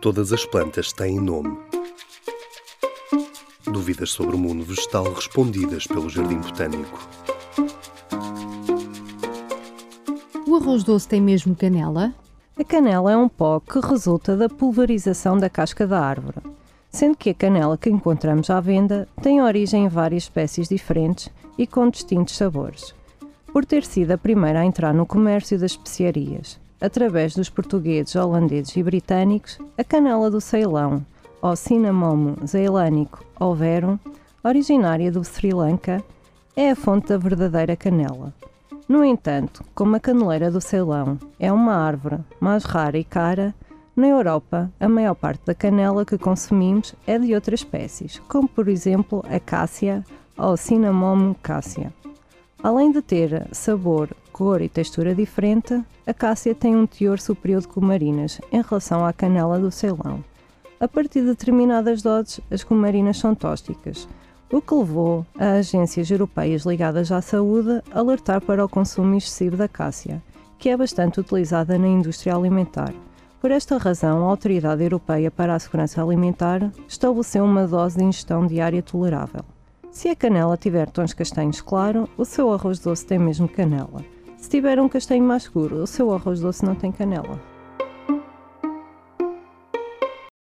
Todas as plantas têm nome. Dúvidas sobre o mundo vegetal respondidas pelo Jardim Botânico. O arroz doce tem mesmo canela? A canela é um pó que resulta da pulverização da casca da árvore, sendo que a canela que encontramos à venda tem origem em várias espécies diferentes e com distintos sabores. Por ter sido a primeira a entrar no comércio das especiarias, através dos portugueses, holandeses e britânicos, a canela do Ceilão, ou Cinnamomum zeilânico ou verum, originária do Sri Lanka, é a fonte da verdadeira canela. No entanto, como a caneleira do Ceilão é uma árvore mais rara e cara, na Europa a maior parte da canela que consumimos é de outras espécies, como por exemplo a cássia ou Cinnamomum cassia. Além de ter sabor, cor e textura diferente, a cássia tem um teor superior de cumarinas em relação à canela do Ceilão. A partir de determinadas doses, as cumarinas são tóxicas, o que levou a agências europeias ligadas à saúde a alertar para o consumo excessivo da cássia, que é bastante utilizada na indústria alimentar. Por esta razão, a Autoridade Europeia para a Segurança Alimentar estabeleceu uma dose de ingestão diária tolerável. Se a canela tiver tons castanhos claro, o seu arroz doce tem mesmo canela. Se tiver um castanho mais escuro, o seu arroz doce não tem canela.